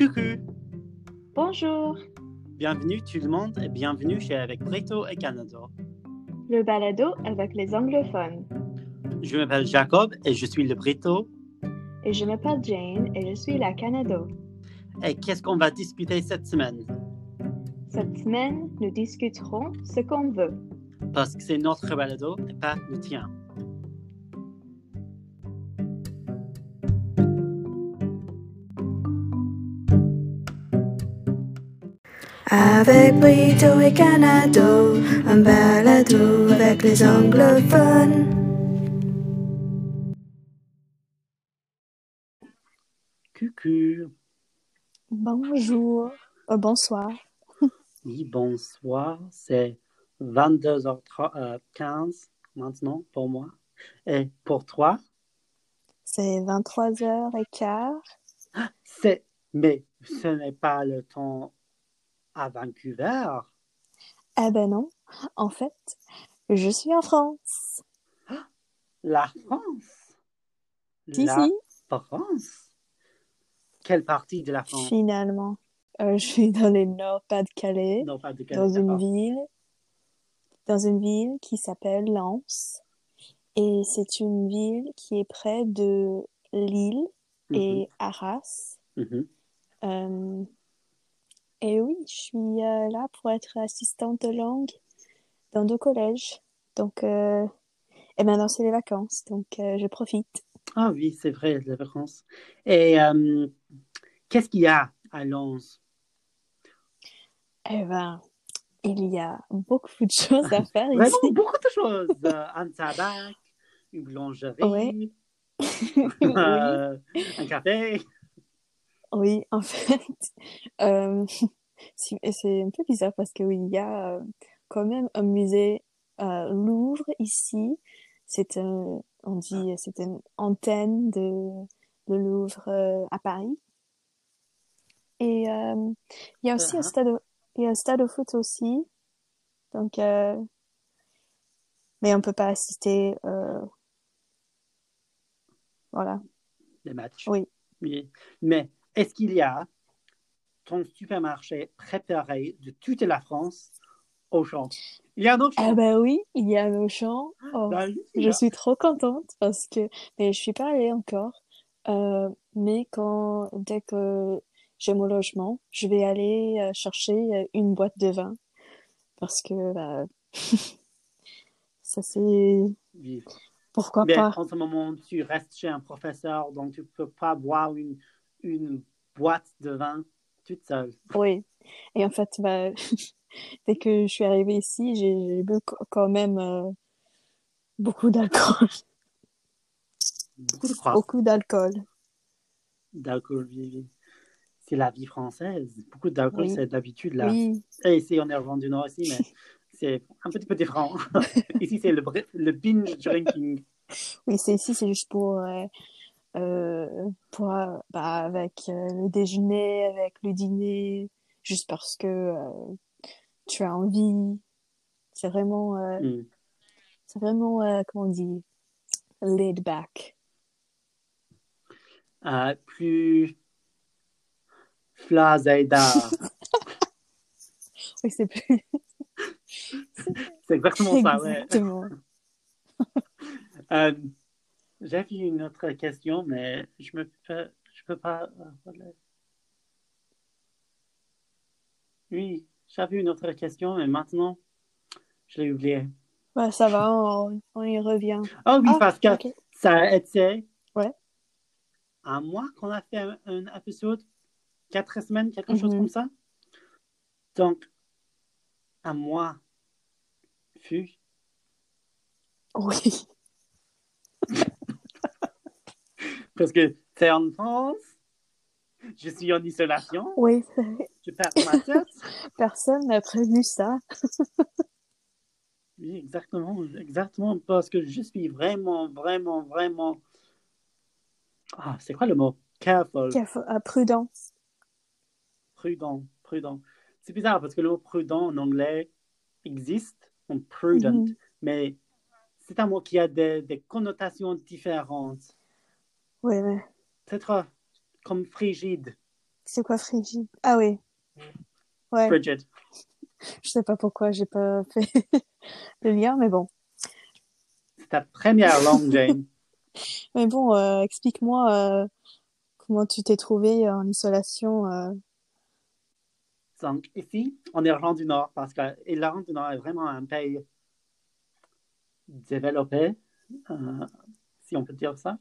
Coucou, Bonjour, bienvenue tout le monde et bienvenue chez Avec Brito et Canada. le balado avec les anglophones. Je m'appelle Jacob et je suis le Brito. Et je m'appelle Jane et je suis la Canada. Et qu'est-ce qu'on va discuter cette semaine? Cette semaine, nous discuterons ce qu'on veut. Parce que c'est notre balado et pas le tien. Avec Brito et Canado, un balado avec les anglophones. Coucou, Bonjour, euh, bonsoir. oui, bonsoir, c'est 22h15 maintenant pour moi. Et pour toi, C'est 23h15. c'est... Mais ce n'est pas le temps à Vancouver. Eh ben non, en fait, je suis en France. La France. Si, La si, France. Quelle partie de la France? finalement. Euh, je suis dans les Nord-Pas-de-Calais, de dans une ville, dans une ville qui s'appelle Lens. Et c'est une ville qui est près de Lille et Arras. Mhm. Euh, et oui, je suis euh, là pour être assistante de langue dans deux collèges. Donc, euh, et maintenant c'est les vacances, donc euh, je profite. Ah oui, c'est vrai, les vacances. Et euh, qu'est-ce qu'il y a à Lens? Eh ben, il y a beaucoup de choses à faire Vraiment ici. beaucoup de choses. Un tabac, une boulangerie, un café. Oui, en fait, euh, c'est un peu bizarre parce que oui, il y a euh, quand même un musée euh, Louvre ici. C'est un, on dit, c'est une antenne de, de Louvre euh, à Paris. Et euh, il y a aussi un Uh-huh. stade, de- il y a un stade de foot aussi. Donc, euh, mais on peut pas assister. euh, voilà. Les matchs. Oui. Oui. Mais est-ce qu'il y a ton supermarché préparé de toute la France au champ? Il y a un autre Ah ben oui, il y a un champ. Oh. Dans le- Je suis trop contente parce que, mais je suis pas allée encore. Euh, mais quand, dès que j'ai mon logement, je vais aller euh, chercher euh, une boîte de vin parce que bah, ça c'est Oui. pourquoi Mais pas. en ce moment, tu restes chez un professeur, donc tu ne peux pas boire une, une boîte de vin toute seule. Oui. Et en fait, bah, dès que je suis arrivée ici, j'ai bu qu- quand même euh, beaucoup d'alcool, Beaucoup de croissants. beaucoup d'alcool. d'alcool. oui. C'est la vie française. Beaucoup d'alcool, Oui. c'est d'habitude là. Oui, Et ici, on est au du Nord aussi, mais c'est un petit peu différent. ici, c'est le, le binge drinking. Oui, c'est ici, c'est juste pour, euh, pour euh, bah, avec euh, le déjeuner, avec le dîner, juste parce que euh, tu as envie. C'est vraiment, euh, Mm. c'est vraiment, euh, comment on dit, laid back. Euh, plus flazéda. Oui, c'est plus c'est exactement ça, ouais. exactement. Euh, J'ai vu une autre question, mais je me peux, je peux pas. euh. Oui, j'avais une autre question, mais maintenant, je l'ai oublié. Ouais, ça va, on, on y revient. Oh oui, Ah, parce que ça a été Ouais. un mois qu'on a fait un, un épisode, quatre semaines, quelque chose Mhm. comme ça. Donc, un mois fut. Oui, Parce que c'est en France, je suis en isolation, oui, je perds ma tête. personne n'a prévu ça. Oui, exactement, exactement, parce que je suis vraiment, vraiment, vraiment. Ah, c'est quoi le mot? Careful, Careful- euh, prudent. prudent, prudent. C'est bizarre parce que le mot prudent en anglais existe, en prudent, Mhm. mais c'est un mot qui a des, des connotations différentes. Oui, mais Peut-être comme frigide. C'est quoi frigide? Ah oui. Ouais. Frigid. Je sais pas pourquoi j'ai pas fait le lien, mais bon. C'est ta première langue, Jane. Mais bon, euh, explique-moi euh, comment tu t'es trouvé en isolation. euh. Donc, ici, en Irlande du Nord, parce que l'Irlande du Nord est vraiment un pays développé, si on peut dire ça.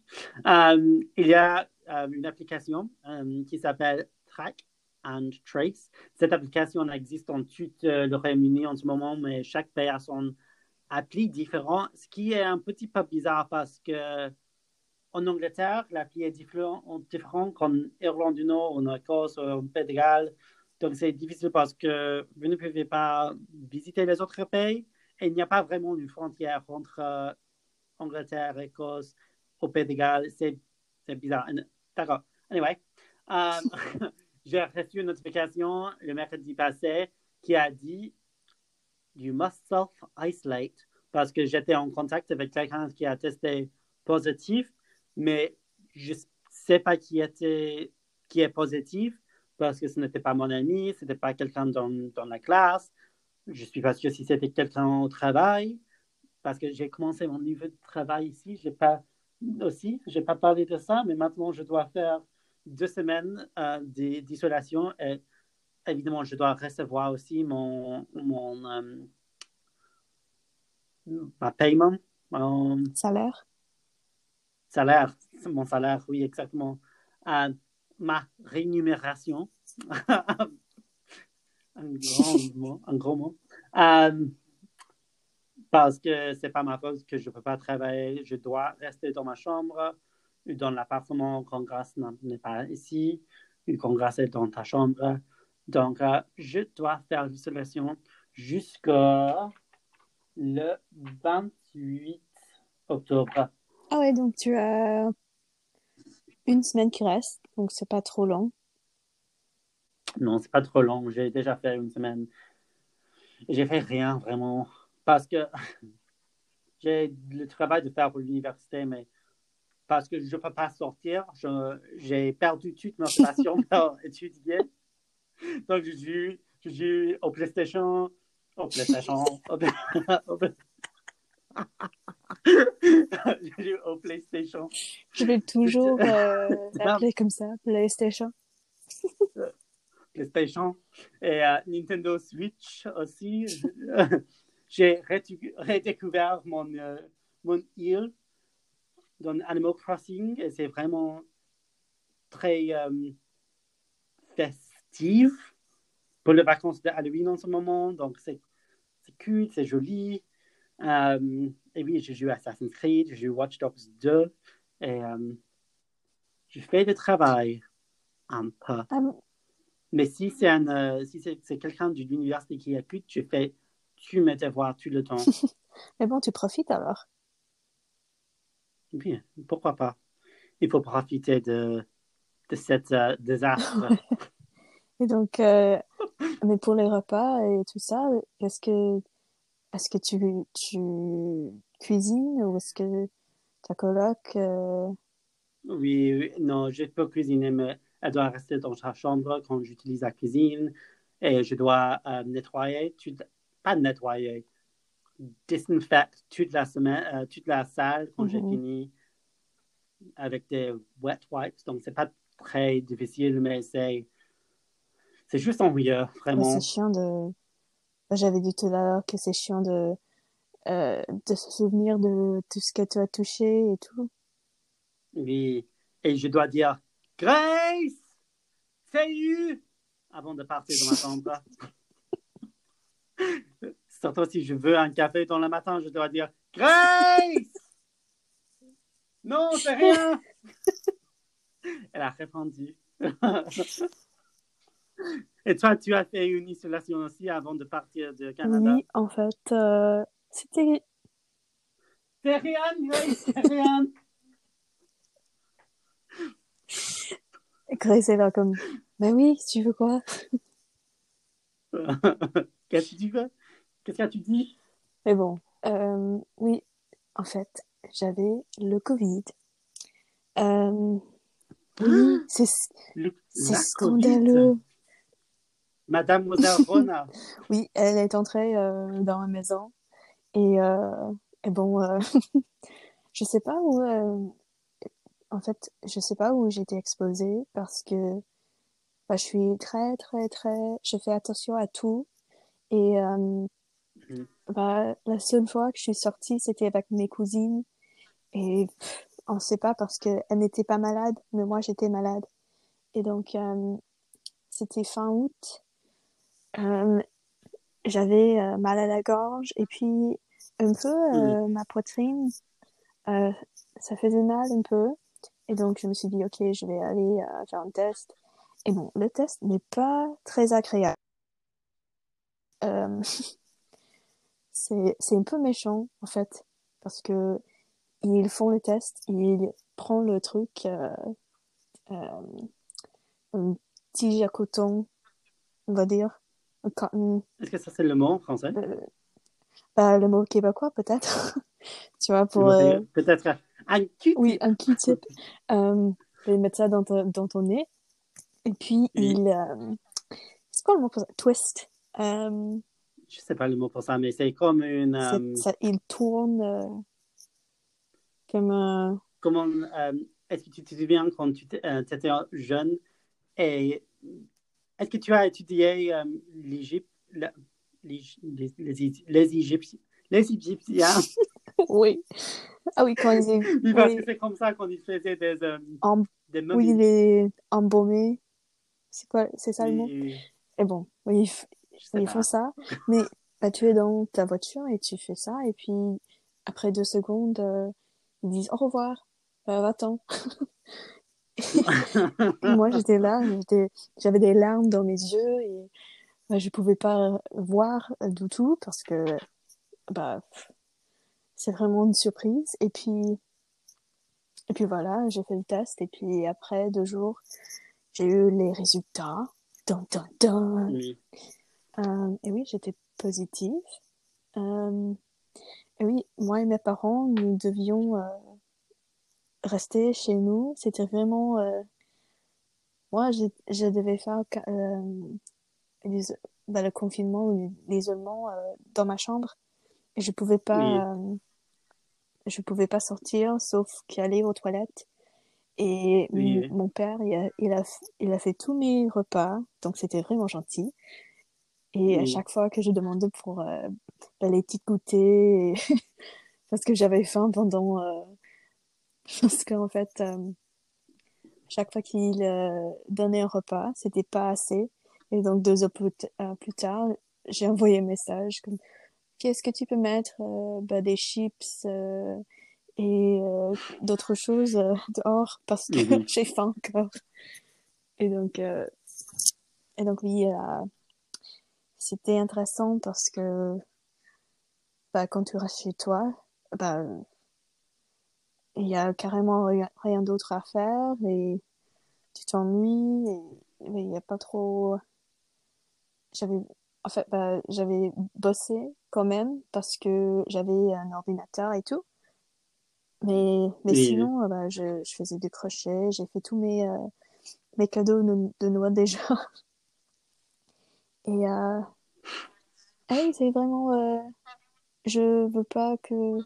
Euh, il y a euh, une application euh, qui s'appelle Track and Trace. Cette application existe dans tout le Royaume-Uni en ce moment, mais chaque pays a son appli différent, ce qui est un petit peu bizarre parce que en Angleterre, l'appli est différent, différent qu'en Irlande du Nord, en Écosse, en Pays de. Donc, c'est difficile parce que vous ne pouvez pas visiter les autres pays et il n'y a pas vraiment une frontière entre Angleterre, Écosse, au Pays de Galles. C'est bizarre. D'accord. Anyway, euh, j'ai reçu une notification le mercredi passé qui a dit You must self-isolate parce que j'étais en contact avec quelqu'un qui a testé positif, mais je ne sais pas qui, était, qui est positif parce que ce n'était pas mon ami, ce n'était pas quelqu'un dans, dans la classe. Je suis pas sûr si c'était quelqu'un au travail parce que j'ai commencé mon niveau de travail ici. J'ai pas aussi, j'ai pas parlé de ça, mais maintenant je dois faire deux semaines euh, d'i- d'isolation et évidemment je dois recevoir aussi mon mon euh, ma paiement, mon Salaire salaire, mon salaire, oui exactement, Euh, ma rémunération. un grand mot, un gros mot. Parce que c'est pas ma faute que je peux pas travailler, je dois rester dans ma chambre ou dans l'appartement Grace n'est pas ici, quand Grace est dans ta chambre. Donc, euh, je dois faire l'isolation jusqu'au le 28 octobre. Ah ouais, donc tu as une semaine qui reste, donc c'est pas trop long. Non, c'est pas trop long. J'ai déjà fait une semaine. J'ai fait rien vraiment parce que j'ai le travail de faire pour l'université, mais parce que je peux pas sortir, j'ai perdu toute motivation pour étudier. Donc, je joue, je joue au PlayStation, au PlayStation, au, au- je joue au PlayStation. Je vais toujours euh, l'appeler comme ça, PlayStation? PlayStation et euh, Nintendo Switch aussi. J'ai redécouvert mon, euh, mon île dans Animal Crossing et c'est vraiment très euh, festif pour les vacances de Halloween en ce moment. Donc c'est cool, c'est joli. Euh, et oui, je joue Assassin's Creed, je joue Watch Dogs 2 et euh, je fais le travail un peu. Ah Mais si c'est euh, si quelqu'un de l'université qui écoute, je fais tu mes devoirs tout le temps. Mais bon, tu profites alors. Bien, pourquoi pas? Il faut profiter de, de cet euh, désastre. Et donc, euh, mais pour les repas et tout ça, est-ce que, est-ce que tu, tu cuisines ou est-ce que ta coloc, euh, Oui, oui, non, je peux cuisiner, mais elle doit rester dans sa chambre quand j'utilise la cuisine et je dois euh, nettoyer, pas nettoyer, désinfecter toute la semaine, euh, toute la salle quand j'ai Mhm. fini avec des wet wipes. Donc, c'est pas très difficile, mais c'est, c'est juste ennuyeux, vraiment. c'est chiant de, j'avais dit tout à l'heure que c'est chiant de, euh, de se souvenir de tout ce que tu as touché et tout. Oui, et je dois dire Grace, salut, avant de partir dans ma chambre. Surtout si je veux un café dans le matin, je dois dire Grace. Non, c'est rien. Elle a répondu. Et toi, tu as fait une isolation aussi avant de partir du Canada? Oui, en fait, euh, c'était, C'est rien, Grace, c'est rien. Grace est là comme, ben oui, tu veux quoi? Qu'est-ce que tu veux? Qu'est-ce que tu dis? Mais bon, euh, oui, en fait, j'avais le Covid. Euh, Oui, c'est Le- c'est scandaleux. COVID. Mademoiselle Rona. Oui, elle est entrée euh, dans la maison et, et bon, je sais pas où, en fait, je sais pas où été exposée parce que bah, je suis très, très, très, je fais attention à tout et euh, Mhm. bah, la seule fois que je suis sortie, c'était avec mes cousines et pff, on sait pas parce que elle n'était pas malade, mais moi j'étais malade et donc euh, c'était fin août. Euh, j'avais euh, mal à la gorge et puis un peu euh, ma poitrine, euh, ça faisait mal un peu. Et donc je me suis dit, ok, je vais aller faire un test. Et bon, le test n'est pas très agréable. Euh, c'est, un peu méchant en fait, parce que ils font le test, ils prennent le truc, euh, euh, un tige à coton, on va dire, Est-ce que ça, c'est le mot en français? euh, bah, le mot québécois peut-être. Tu vois pour euh, Peut-être un Q-tip. oui un Q-tip vais mettre ça dans, dans ton nez. Et puis Oui. il c'est quoi le mot pour ça? Twist euh, Je sais pas le mot pour ça, mais c'est comme une. euh, ça, il tourne euh, comme un comment, euh, est-ce que tu te souviens quand tu étais jeune et est-ce que tu as étudié euh, l'Égypte, les, les, les, les Égyptiens, les Égyptiens, oui ah oui quand ils oui, parce oui, que c'est comme ça qu'on ils faisaient des, euh, des oui momies. il est embaumé c'est quoi c'est ça le mot? Et bon oui ils, pas. font ça. Mais bah, tu es dans ta voiture et tu fais ça. Et puis après deux secondes euh, ils disent au revoir. Euh, va-t'en. Moi j'étais là. J'étais j'avais des larmes dans mes yeux et bah, je pouvais pas voir du tout parce que bah c'est vraiment une surprise. Et puis et puis voilà j'ai fait le test. Et puis après deux jours j'ai eu les résultats. Dun, dun, dun. Oui. Euh, et oui, j'étais positive. Euh, et oui, moi et mes parents, nous devions euh, rester chez nous. C'était vraiment... moi, je, je devais faire bah, le confinement ou l'isolement dans ma chambre. Et je pouvais pas... je pouvais pas sortir, sauf qu'aller aux toilettes. Et oui. mon père, il a, il a, il a fait tous mes repas, donc c'était vraiment gentil. Et à Oui. chaque fois que je demandais pour euh, bah, les petites goûters, et- parce que j'avais faim pendant... euh, parce qu'en fait, euh, chaque fois qu'il euh, donnait un repas, c'était pas assez. Et donc deux heures plus, euh, plus tard, j'ai envoyé un message comme qu'est-ce que tu peux mettre bah, des chips euh, et euh, d'autres choses dehors parce que Mhm. j'ai faim encore. Et donc, euh, et donc oui, euh, c'était intéressant parce que bah, quand tu restes chez toi, bah, il y a carrément rien, d'autre à faire et tu t'ennuies et il n'y a pas trop. J'avais, en fait, bah, j'avais bossé quand même parce que j'avais un ordinateur et tout. Mais, mais Oui. sinon, bah, je, je faisais du crochet, j'ai fait tous mes, euh, mes cadeaux de, de Noël déjà. Et euh, ah oui, c'est vraiment. euh, je veux pas que.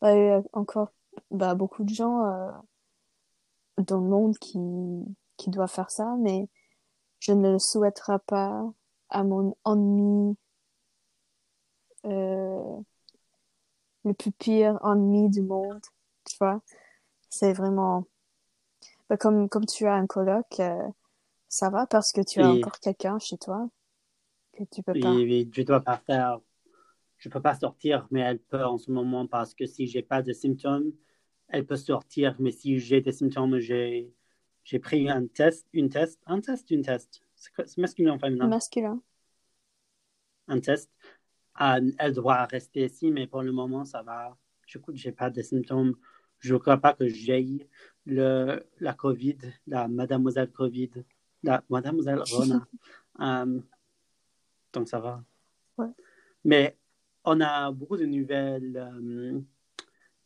Bah, il y a encore bah, beaucoup de gens euh, dans le monde qui, qui doivent faire ça, mais je ne le souhaiterais pas à mon ennemi, euh, le plus pire ennemi du monde, tu vois. C'est vraiment. Bah, comme, comme tu as un coloc, euh, ça va parce que tu as encore quelqu'un chez toi que tu peux pas. oui, je dois pas faire. Je peux pas sortir, mais elle peut en ce moment parce que si j'ai pas de symptômes, elle peut sortir. Mais si j'ai des symptômes, j'ai j'ai pris un test, une test, un test, une test. C'est masculin ou féminin? Masculin. Un test. Ah, elle doit rester ici, mais pour le moment, ça va. Je n'ai pas de symptômes. Je ne crois pas que j'ai le la COVID, la mademoiselle COVID, la mademoiselle Rona. Euh, donc ça va. Ouais. Mais on a beaucoup de nouvelles euh,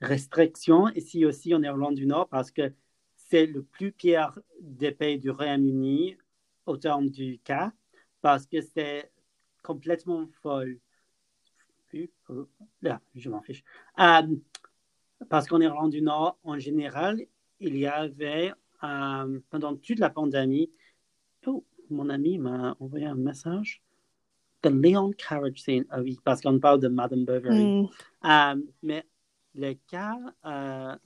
restrictions ici aussi en Irlande du Nord parce que c'est le plus pire des pays du Royaume-Uni au terme du cas parce que c'est complètement folle. Là, je m'en fiche. Euh, parce qu'en Irlande du Nord, en général, il y avait, euh, pendant toute la pandémie, oh, mon ami m'a envoyé un message. The Leon Carriage Scene, ah oui, parce qu'on parle de Madame Bovary. Mm. Euh, mais le cas euh,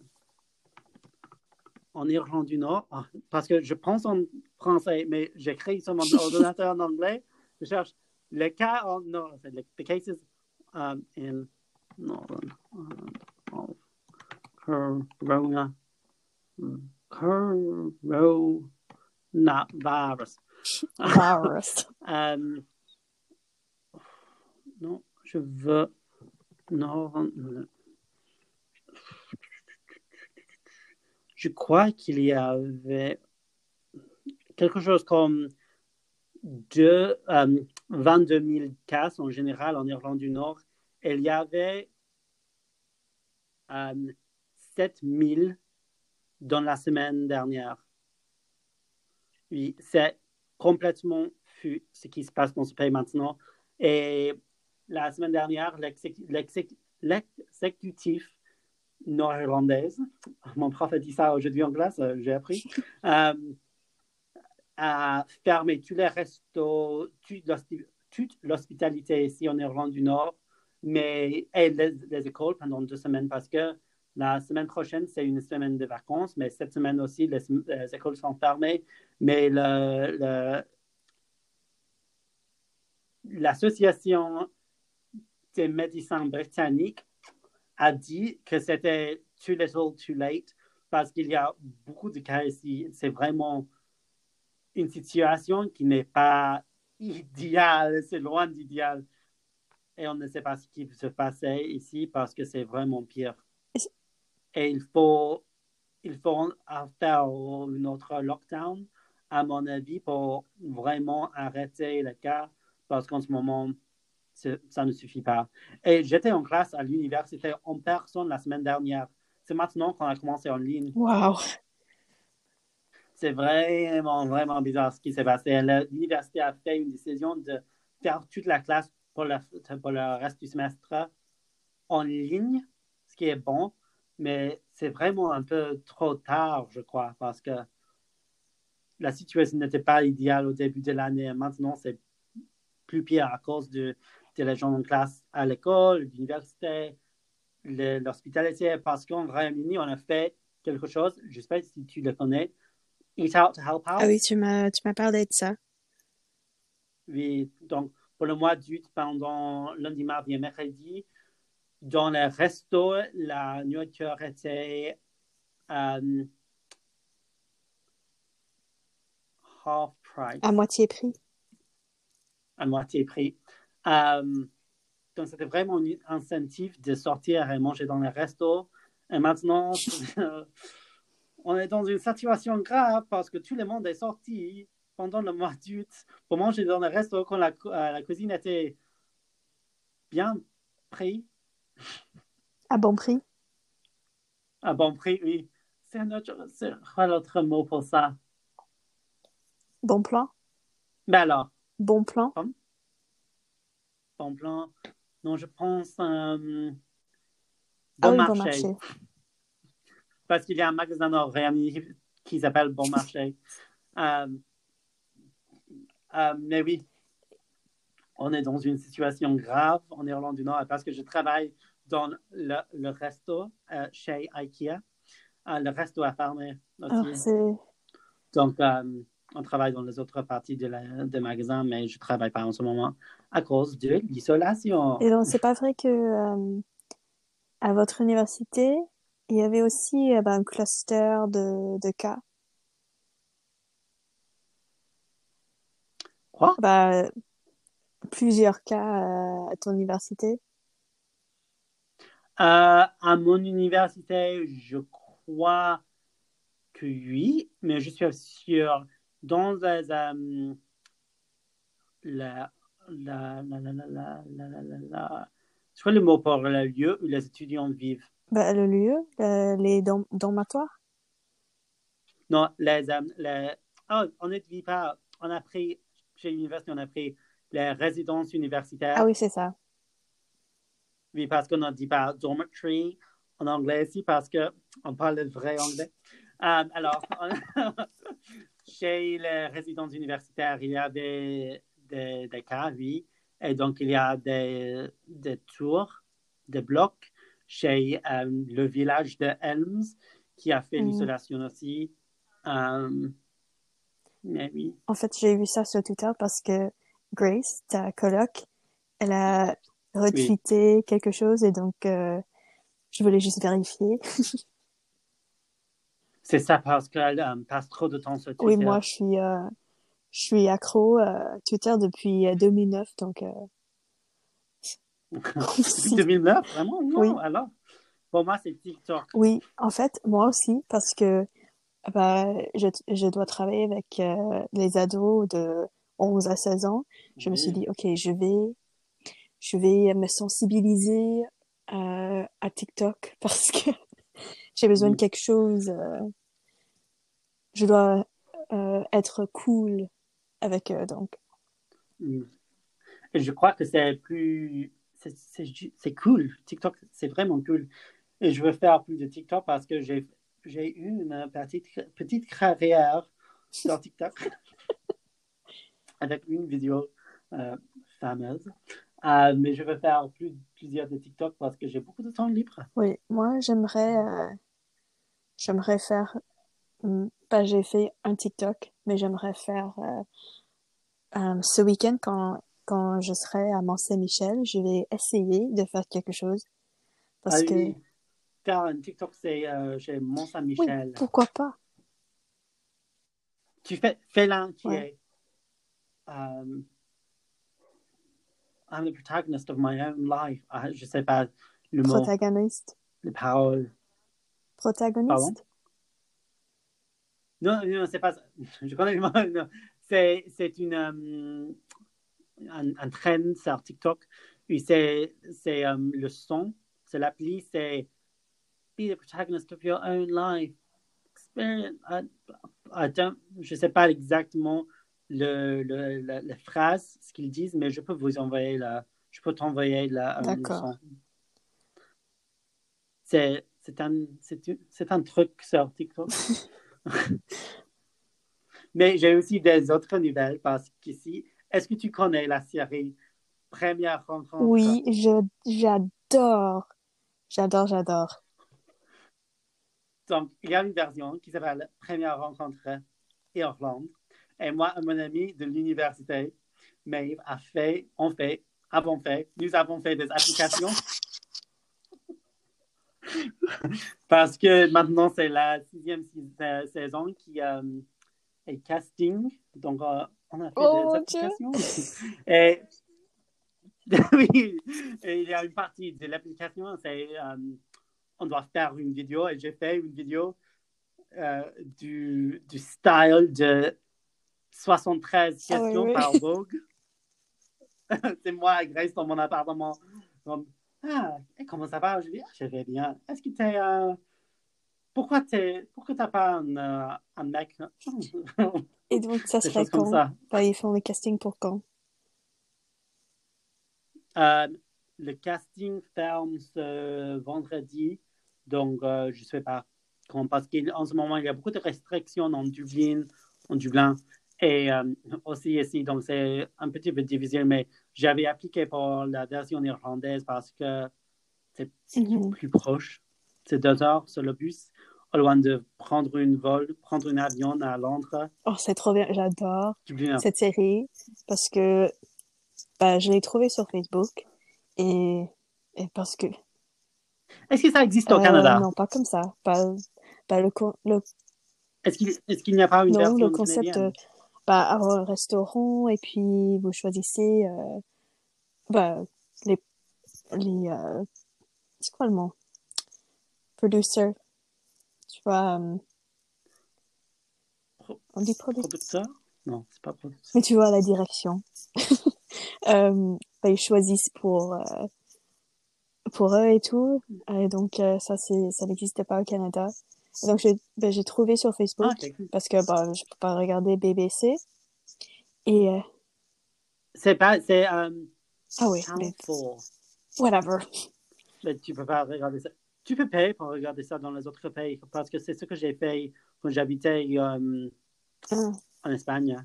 en Irlande du Nord, ah, parce que je pense en français, mais j'écris sur mon ordinateur en anglais, je cherche le cas en Nord, the cases um, in Northern Ireland of Corona, coronavirus. Virus. Euh, non, je veux. Non. Je crois qu'il y avait quelque chose comme deux, euh, 22 000 cas en général en Irlande du Nord. Il y avait euh, 7 000 dans la semaine dernière. Oui, c'est complètement fou ce qui se passe dans ce pays maintenant. Et la semaine dernière, l'exé- l'exé- l'exécutif nord-irlandaise, mon prof a dit ça aujourd'hui en classe, euh, j'ai appris, euh, a fermé tous les restos, toute l'hospi- toute l'hospitalité ici en Irlande du Nord, mais et les, les écoles pendant deux semaines parce que la semaine prochaine, c'est une semaine de vacances, mais cette semaine aussi, les, les écoles sont fermées. Mais le- le- l'association des médecins britanniques a dit que c'était too little, too late, parce qu'il y a beaucoup de cas ici. C'est vraiment une situation qui n'est pas idéale, c'est loin d'idéal. Et on ne sait pas ce qui se passait ici parce que c'est vraiment pire. Et il faut, il faut faire un autre lockdown, à mon avis, pour vraiment arrêter le cas parce qu'en ce moment, ça ne suffit pas. Et j'étais en classe à l'université en personne la semaine dernière. C'est maintenant qu'on a commencé en ligne. Wow. C'est vraiment, vraiment bizarre ce qui s'est passé. L'université a fait une décision de faire toute la classe pour le, pour le reste du semestre en ligne, ce qui est bon, mais c'est vraiment un peu trop tard, je crois, parce que la situation n'était pas idéale au début de l'année. Maintenant, c'est plus pire à cause de les gens en classe à l'école, l'université, l'hospitalité, parce qu'en Royaume-Uni, on a fait quelque chose, je ne sais pas si tu le connais, Eat Out to Help Out. Ah oui, tu m'as, tu m'as parlé de ça. Oui, donc pour le mois d'août, pendant lundi, mardi et mercredi, dans les restos, la nourriture était euh, half price, À moitié prix. à moitié prix. Euh, donc c'était vraiment un incentive de sortir et manger dans les restos. Et maintenant, on est dans une situation grave parce que tout le monde est sorti pendant le mois d'août pour manger dans les restos quand la, euh, la cuisine était bien prise, À bon prix. à bon prix, oui. C'est un autre, c'est quoi l'autre mot pour ça? Bon plan. Ben alors, Bon plan. Bon plan. Non, je pense euh, Ah bon oui, marché. bon marché. Parce qu'il y a un magasin au Royaume-Uni qui s'appelle Bon Marché. Euh, euh, mais oui, on est dans une situation grave en Irlande du Nord parce que je travaille dans le, le resto euh, chez IKEA. Euh, le resto a fermé aussi. C'est, Donc, euh, on travaille dans les autres parties de la- des magasins, mais je ne travaille pas en ce moment à cause de l'isolation. et donc, c'est pas vrai que, euh, à votre université, il y avait aussi, euh, ben, un cluster de, de cas? Quoi? Bah, plusieurs cas euh, à ton université. Euh, à mon université, je crois que oui, mais je suis sûr dans la, la, la, la, la, la, la, la, la- c'est quoi le mot pour le lieu où les étudiants vivent? Bah, le lieu, le- les dom- dormatoires. Non, les, euh, les oh, on ne dit pas, on a pris, chez l'université, on a pris les résidences universitaires. Ah oui, c'est ça. Oui, parce qu'on ne dit pas dormitory en anglais ici, parce qu'on parle le vrai anglais. Euh, alors, chez les résidences universitaires, il y a des, des, des cas, oui. Et donc, il y a des, des tours, des blocs chez euh, le village de Helms qui a fait Mm. l'isolation aussi. Euh, mais oui. En fait, j'ai vu ça sur Twitter parce que Grace, ta coloc, elle a retweeté quelque chose et donc euh, je voulais juste vérifier. C'est ça parce qu'elle passe trop de temps sur Twitter. Oui, moi, je suis, je suis accro à Twitter depuis euh, 2009, donc euh, Depuis 2009, vraiment? Non, Oui. alors? Pour moi, c'est TikTok. oui, en fait, moi aussi, parce que bah, je, je dois travailler avec euh, les ados de 11 à 16 ans. Je me suis dit, OK, je vais, je vais me sensibiliser euh, à TikTok parce que j'ai besoin de quelque chose. euh, je dois euh, être cool avec eux, donc. Mm. Et je crois que c'est plus. c'est- cool. TikTok, c'est vraiment cool. Et je veux faire plus de TikTok parce que j'ai j'ai eu une petite, petite carrière sur TikTok avec une vidéo euh, fameuse. Euh, mais je veux faire plus, plusieurs de TikTok parce que j'ai beaucoup de temps libre. Oui, moi j'aimerais euh, j'aimerais faire hum, pas j'ai fait un TikTok, mais j'aimerais faire euh, euh, ce week-end quand quand je serai à Mont-Saint-Michel, je vais essayer de faire quelque chose parce Ah que oui, faire un TikTok, c'est euh, chez oui, Mont-Saint-Michel. pourquoi pas? Tu fais, fais l'un qui Ouais. est um, I'm the protagonist of my own life. Ah, je sais pas le mot, Protagoniste, les paroles. protagoniste? Non, non, c'est pas ça. Je connais le. C'est, c'est une, um, un, un trend sur TikTok. Et c'est, c'est um, le son, c'est l'appli, c'est Be the protagonist of your own life. Experience. I, I don't, je sais pas exactement le, le, la, la phrase, ce qu'ils disent, mais je peux vous envoyer la, je peux t'envoyer la, D'accord. C'est, c'est un, c'est, c'est un truc sur TikTok. Mais j'ai aussi des autres nouvelles parce qu'ici, est-ce que tu connais la série Première rencontre? Oui, je j'adore. J'adore, j'adore. Donc, il y a une version qui s'appelle Première rencontre Irlande. Et moi mon ami de l'université, Maeve, a fait, on fait, avons fait, nous avons fait des applications. Parce que maintenant, c'est la sixième sais- saison qui euh, est casting. Donc, euh, on a fait Oh, des Dieu. applications. Et, oui, et il y a une partie de l'application, c'est euh, on doit faire une vidéo et j'ai fait une vidéo euh, du, du style de 73 Ah oui, questions oui. par Vogue. c'est moi Grace dans mon appartement. Comme, ah, et comment ça va? Je dis, ah, je vais bien. Est-ce que t'es. Euh... Pourquoi t'es. Pourquoi t'as pas un, euh, un mec? Et donc, ça serait quand? ça. Bah, ils font le casting pour quand? Euh, le casting ferme ce vendredi, donc euh, je ne sais pas quand, parce qu'en ce moment, il y a beaucoup de restrictions en Dublin, en Dublin et aussi ici, donc c'est un petit peu difficile, mais j'avais appliqué pour la version irlandaise parce que c'est Mhm. plus proche. C'est deux heures sur le bus, au loin de prendre une vol, prendre un avion à Londres, Oh, c'est trop bien. J'adore cette série parce que bah, je l'ai trouvée sur Facebook et, et parce que Est-ce que ça existe au Euh, Canada? non, pas comme ça. Pas, pas le, le, Est-ce qu'il n'y a pas une non, version le concept, canadienne? Bah, un restaurant et puis vous choisissez euh, bah, les, les euh, c'est quoi le mot? Producer. Tu vois, euh, on dit. Producteur? Non, c'est pas producteur. Mais tu vois la direction. euh, bah, ils choisissent pour euh, pour eux et tout. Et donc euh, ça c'est ça n'existe pas au Canada. Donc, j'ai ben, trouvé sur Facebook Ah, cool. parce que bah, je peux pas regarder BBC. Et, euh, C'est pas, c'est euh, ah oui, mais Channel 4. whatever. Mais tu peux pas regarder ça. Tu peux payer pour regarder ça dans les autres pays parce que c'est ce que j'ai fait quand j'habitais euh, Ah. en Espagne.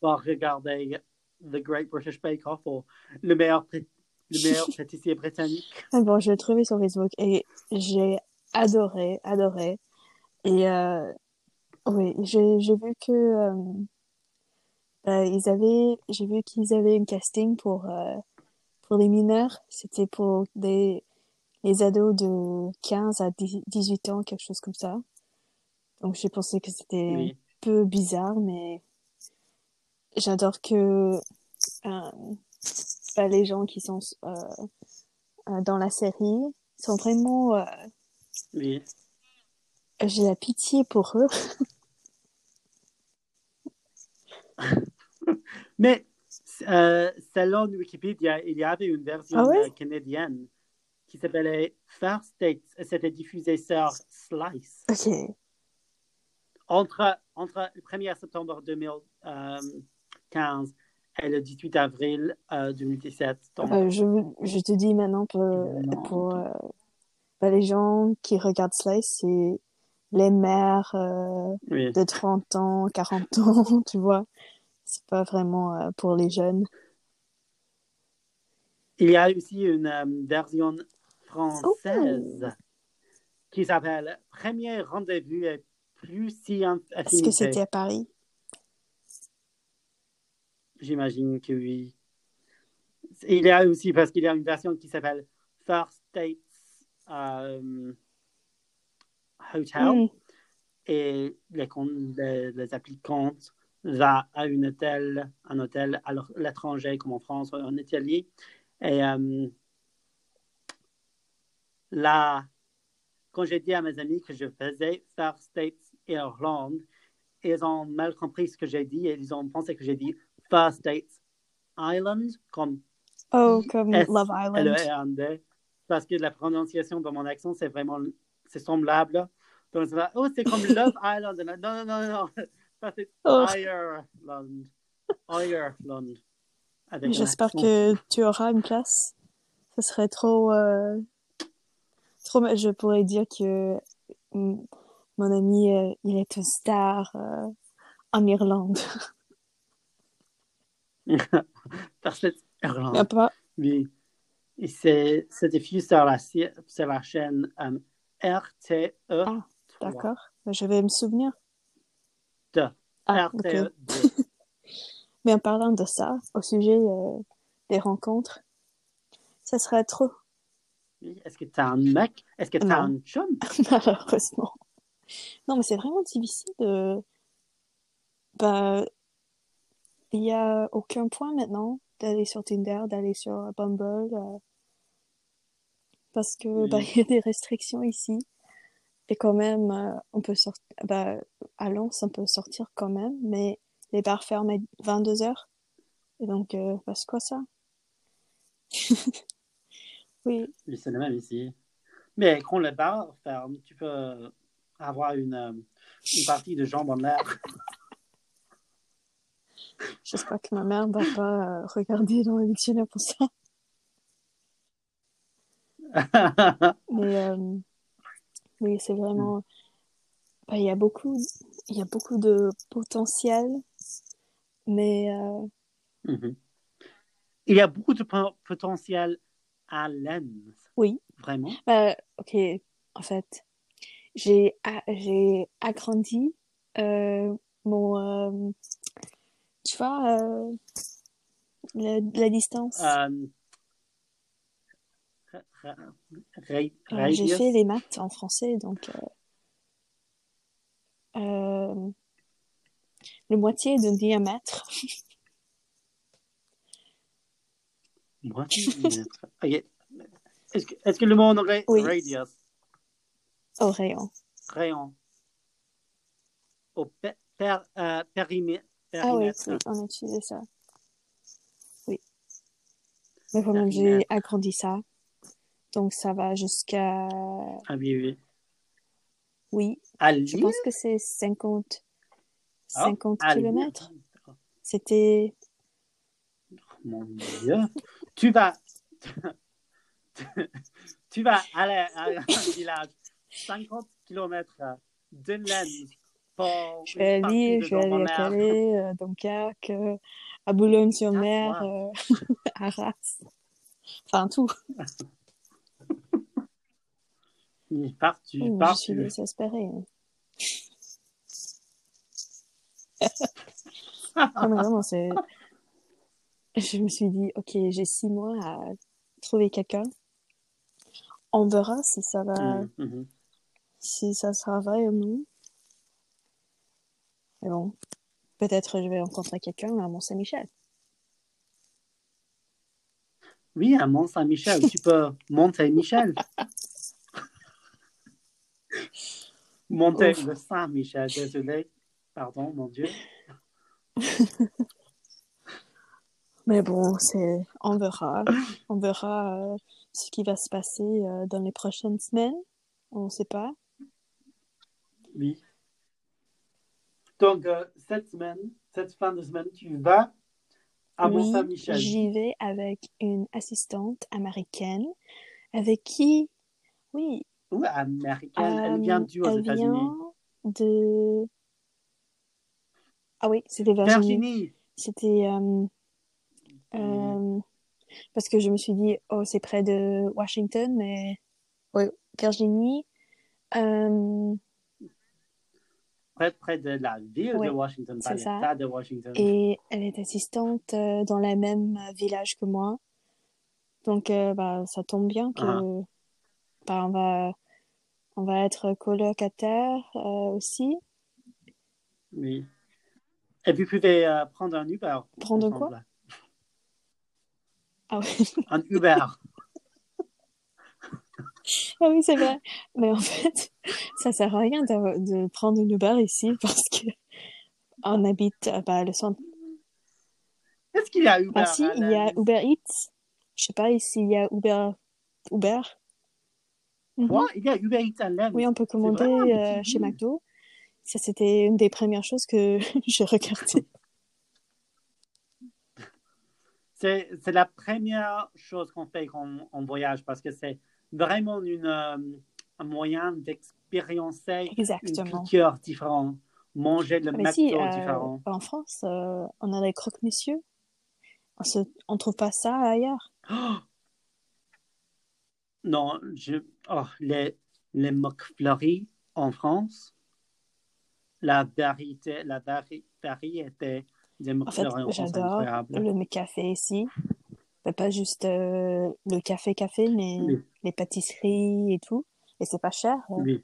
Pour regarder The Great British Bake Off ou le meilleur, le meilleur pâtissier britannique. Ah Bon, je l'ai trouvé sur Facebook et j'ai adoré, adoré. Et euh, oui, j'ai vu que euh, euh, ils avaient, j'ai vu qu'ils avaient une casting pour euh, pour les mineurs. C'était pour des les ados de 15 à 10 18 ans, quelque chose comme ça. Donc j'ai pensé que c'était Oui. un peu bizarre, mais j'adore que bah, les gens qui sont dans la série sont vraiment Oui. j'ai la pitié pour eux Mais euh, selon Wikipédia, il y avait une version Ah ouais? euh, canadienne qui s'appelait First Dates et c'était diffusé sur Slice. ok Entre, entre le 1er septembre 2015 et le 18 avril euh, 2017. Donc, Euh, je je te dis maintenant pour pour euh, bah, les gens qui regardent Slice c'est les mères euh, oui. de 30 ans 40 ans tu vois c'est pas vraiment euh, pour les jeunes Il y a aussi une euh, version française Oh. qui s'appelle Premier rendez-vous et plus si est-ce que c'était à Paris? J'imagine que oui. Il y a aussi, parce qu'il y a une version qui s'appelle First Dates euh, Hotel Hmm. et les, les, les applicants vont à un hôtel, un hôtel à l'étranger comme en France ou en Italie. Et euh, là, quand j'ai dit à mes amis que je faisais First Dates Irlande, ils ont mal compris ce que j'ai dit et ils ont pensé que j'ai dit First Dates Island comme oh comme I-S Love Island parce que la prononciation de mon accent, c'est vraiment c'est semblable. Donc, c'est oh, c'est comme Love Island. Non, non, non, non. Ça, c'est Oh. Ireland. Ireland. J'espère que tu auras une place. Ce serait trop, euh, trop. Je pourrais dire que mon ami, euh, il est une star euh, en Irlande. Parce que Irlande. Pas- Oui. Et c'est c'est diffusé sur la, sur la chaîne euh, RTE. Ah, D'accord. Je vais me souvenir. Deux. Ah. RTE 2. Mais en parlant de ça, au sujet euh, des rencontres, ça serait trop. Est-ce que tu as un mec? Est-ce que tu as Non. un chum? malheureusement. Non, mais c'est vraiment difficile de. Bah, il y a aucun point maintenant d'aller sur Tinder, d'aller sur Bumble, euh, parce que Oui. bah, y a des restrictions ici. Et quand même, euh, on peut sortir. Bah, à Lens, on peut sortir quand même, mais les bars ferment à 22 heures. Et donc, euh, bah, c'est quoi ça? Oui, Oui, c'est le même ici. Mais quand le bar ferme, tu peux avoir une, euh, une partie de jambes en l'air. j'espère que ma mère va pas euh, regarder dans le dictionnaire pour ça. Mais euh, oui, c'est vraiment. bah, il y a beaucoup, il y a beaucoup de potentiel, mais euh, Mhm. Il y a beaucoup de po- potentiel à Lens. oui. Vraiment? Bah, ok, en fait, j'ai agrandi euh, mon, tu vois, la, distance. Euh, j'ai radius. fait les maths en français, donc euh, euh, le moitié d'un diamètre. Moitié du mètre. Ok. Est-ce que, le mot en anglais Oui. radius, au rayon. rayon, au per- euh, périmètre, Ah oui, oui, on a utilisé ça. Oui. Mais quand même, j'ai agrandi ça. Donc, ça va jusqu'à Ah oui, oui. Oui, À je Lille? pense que c'est 50, Ah, 50 à Lille. kilomètres. C'était, Mon Dieu. Tu vas, tu vas aller à un village 50 km de Lens pour je vais à de je vais aller à. Calais, euh, Dunkerque, euh, à Boulogne-sur-Mer, Ah, euh, à Arras. Enfin, tout. Oui, mais je suis désespérée. hein. Non, mais vraiment, c'est... Je me suis dit, ok, j'ai six mois à trouver quelqu'un. On verra si ça va, Mhm, mhm. si ça sera vrai ou non. Mais bon, peut-être je vais rencontrer quelqu'un à Mont-Saint-Michel. Oui, à Mont-Saint-Michel. Tu peux monter Ouf. le Saint-Michel, désolé. Pardon, mon Dieu. Mais bon, c'est, on verra. On verra euh, ce qui va se passer euh, dans les prochaines semaines. On ne sait pas. Oui. Donc, euh, cette semaine, cette fin de semaine, tu vas à Oui, Mont-Saint-Michel. j'y vais avec une assistante américaine avec qui, oui, Ou américaine. Elle vient euh, d'où aux elle États-Unis? vient de... Ah oui, c'était Virginie. Virginie. C'était euh, euh, parce que je me suis dit, oh, c'est près de Washington, mais oui, Virginie. Euh, Près, près de la ville Oui, de Washington, pas l'État de Washington. et elle est assistante euh, dans le même village que moi. Donc, euh, bah, ça tombe bien que Ah. bah, on va, on va être colocataires euh, aussi. Oui. Et vous pouvez euh, prendre un Uber? Prendre quoi? Ah oui, Un Uber. ah oui, c'est vrai. Mais en fait, ça sert à rien de, de prendre une Uber ici parce que on habite euh, bah, le centre. Est-ce qu'il y a Uber Ah si, il y a? Uber Eats. Je sais pas s'il y a Uber. Uber. Mhm. Quoi? Il y a Uber Eats à Lens? Oui, on peut commander une euh, chez. McDo. Ça, c'était une des premières choses que je regardais. C'est c'est la première chose qu'on fait quand on voyage parce que c'est vraiment une, euh, un moyen d'expériencer une Exactement. culture différente, manger le McDo si, euh, différent. en France, on a les croque-monsieur. On se, on trouve pas ça ailleurs. Oh! Non, je, oh, les, les McFlurry en France, la variété, la vari- variété des fait, McFlurry en France est j'adore incroyable. le café ici. Mais pas juste euh, le café-café, mais Oui, les pâtisseries et tout. Et c'est pas cher. euh. oui.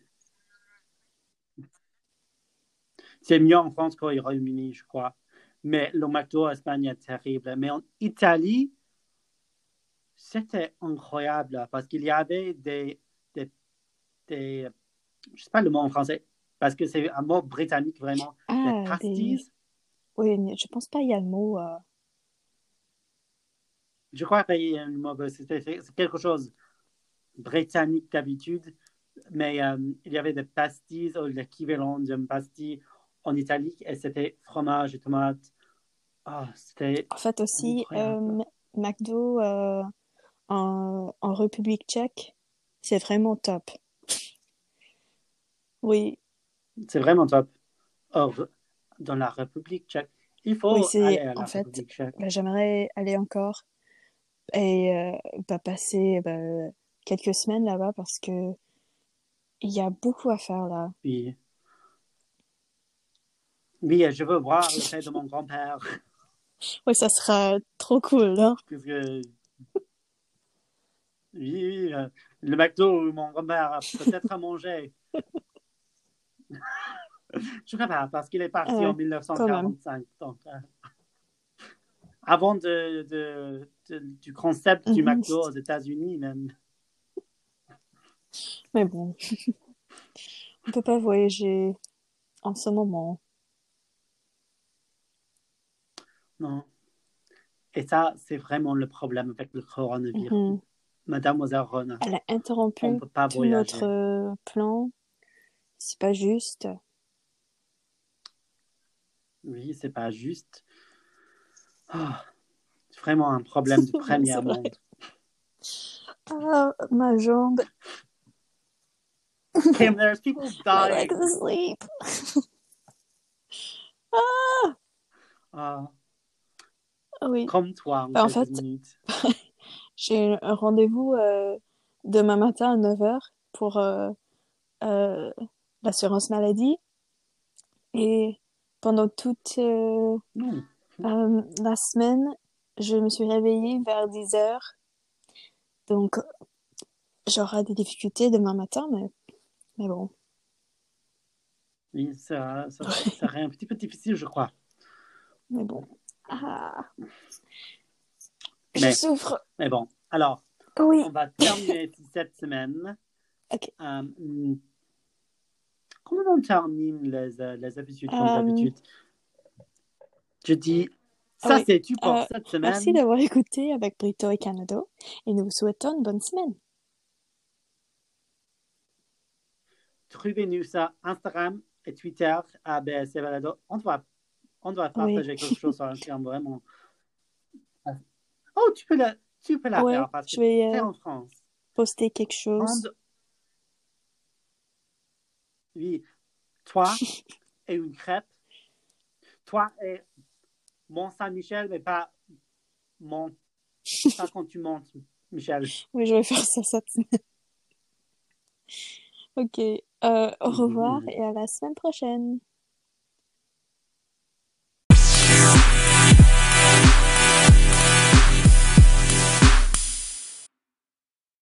C'est mieux en France qu'au Royaume-Uni, je crois. Mais le McDo en Espagne est terrible. Mais en Italie, c'était incroyable parce qu'il y avait des, des, des, je sais pas le mot en français, parce que c'est un mot britannique vraiment, Ah, pasties. Oui, mais je pense pas il y a le mot. euh, Je crois qu'il y a un mot, c'est quelque chose britannique d'habitude, mais euh, il y avait des pastilles ou l'équivalent d'une pastille en Italie et c'était fromage et tomates. Ah, c'était En fait aussi, euh, McDo euh, en, en République tchèque, c'est vraiment top. Oui, C'est vraiment top. Or, dans la République tchèque, il faut oui, aller à la en fait, bah, j'aimerais aller encore et euh, bah, passer bah, quelques semaines là-bas parce que il y a beaucoup à faire là. Oui. Oui, je veux voir le fait de mon grand-père. Oui, ça sera trop cool, hein? Parce que... Oui, oui, euh, le McDo où mon grand-père a peut-être à manger. Je sais pas, parce qu'il est parti Ouais, en quand même. 1945. Donc, euh, avant de, de- de- du concept du Mhm. McDo aux États-Unis, même. Mais bon, on peut pas voyager en ce moment. Non. Et ça, c'est vraiment le problème avec le coronavirus. Mhm. Mademoiselle Rona, Elle a interrompu peut pas tout voyager. notre euh, plan C'est pas juste. Oui, c'est pas juste. Ah, c'est vraiment un problème de premier monde. Ah, ma jambe. Kim, there's people I dying. like to sleep. Ah, Oui. comme toi en Bah, en fait-. J'ai un rendez-vous euh, demain matin à 9h pour euh, euh, l'assurance maladie. Et pendant toute euh, la semaine, je me suis réveillée vers 10h. Donc, j'aurai des difficultés demain matin, mais, mais bon. Oui, ça, ça, ça serait un petit peu difficile, je crois. Mais bon. Ah. Je Mais- souffre. Mais bon, alors, Oui. on va terminer cette semaine. Ok. Euh, hmm, comment on termine les, euh, les habitudes comme d'habitude? Je dis, ça oui. c'est tout pour Euh, cette semaine. Merci d'avoir écouté avec Brito et Canada et nous vous souhaitons une bonne semaine. Trouvez-nous sur Instagram et Twitter à BSC Balado. On doit, on doit Oui. partager quelque chose sur Instagram, vraiment. Oh, tu peux la, tu peux la Ouais, faire parce je que vais euh, en France. poster quelque chose. Oui, toi et une crêpe. Toi et Mont Saint-Michel, mais pas Mont. Pas quand tu montes, Michel. Oui, je vais faire ça cette semaine. Ok. Euh, au Mhm, revoir et à la semaine prochaine.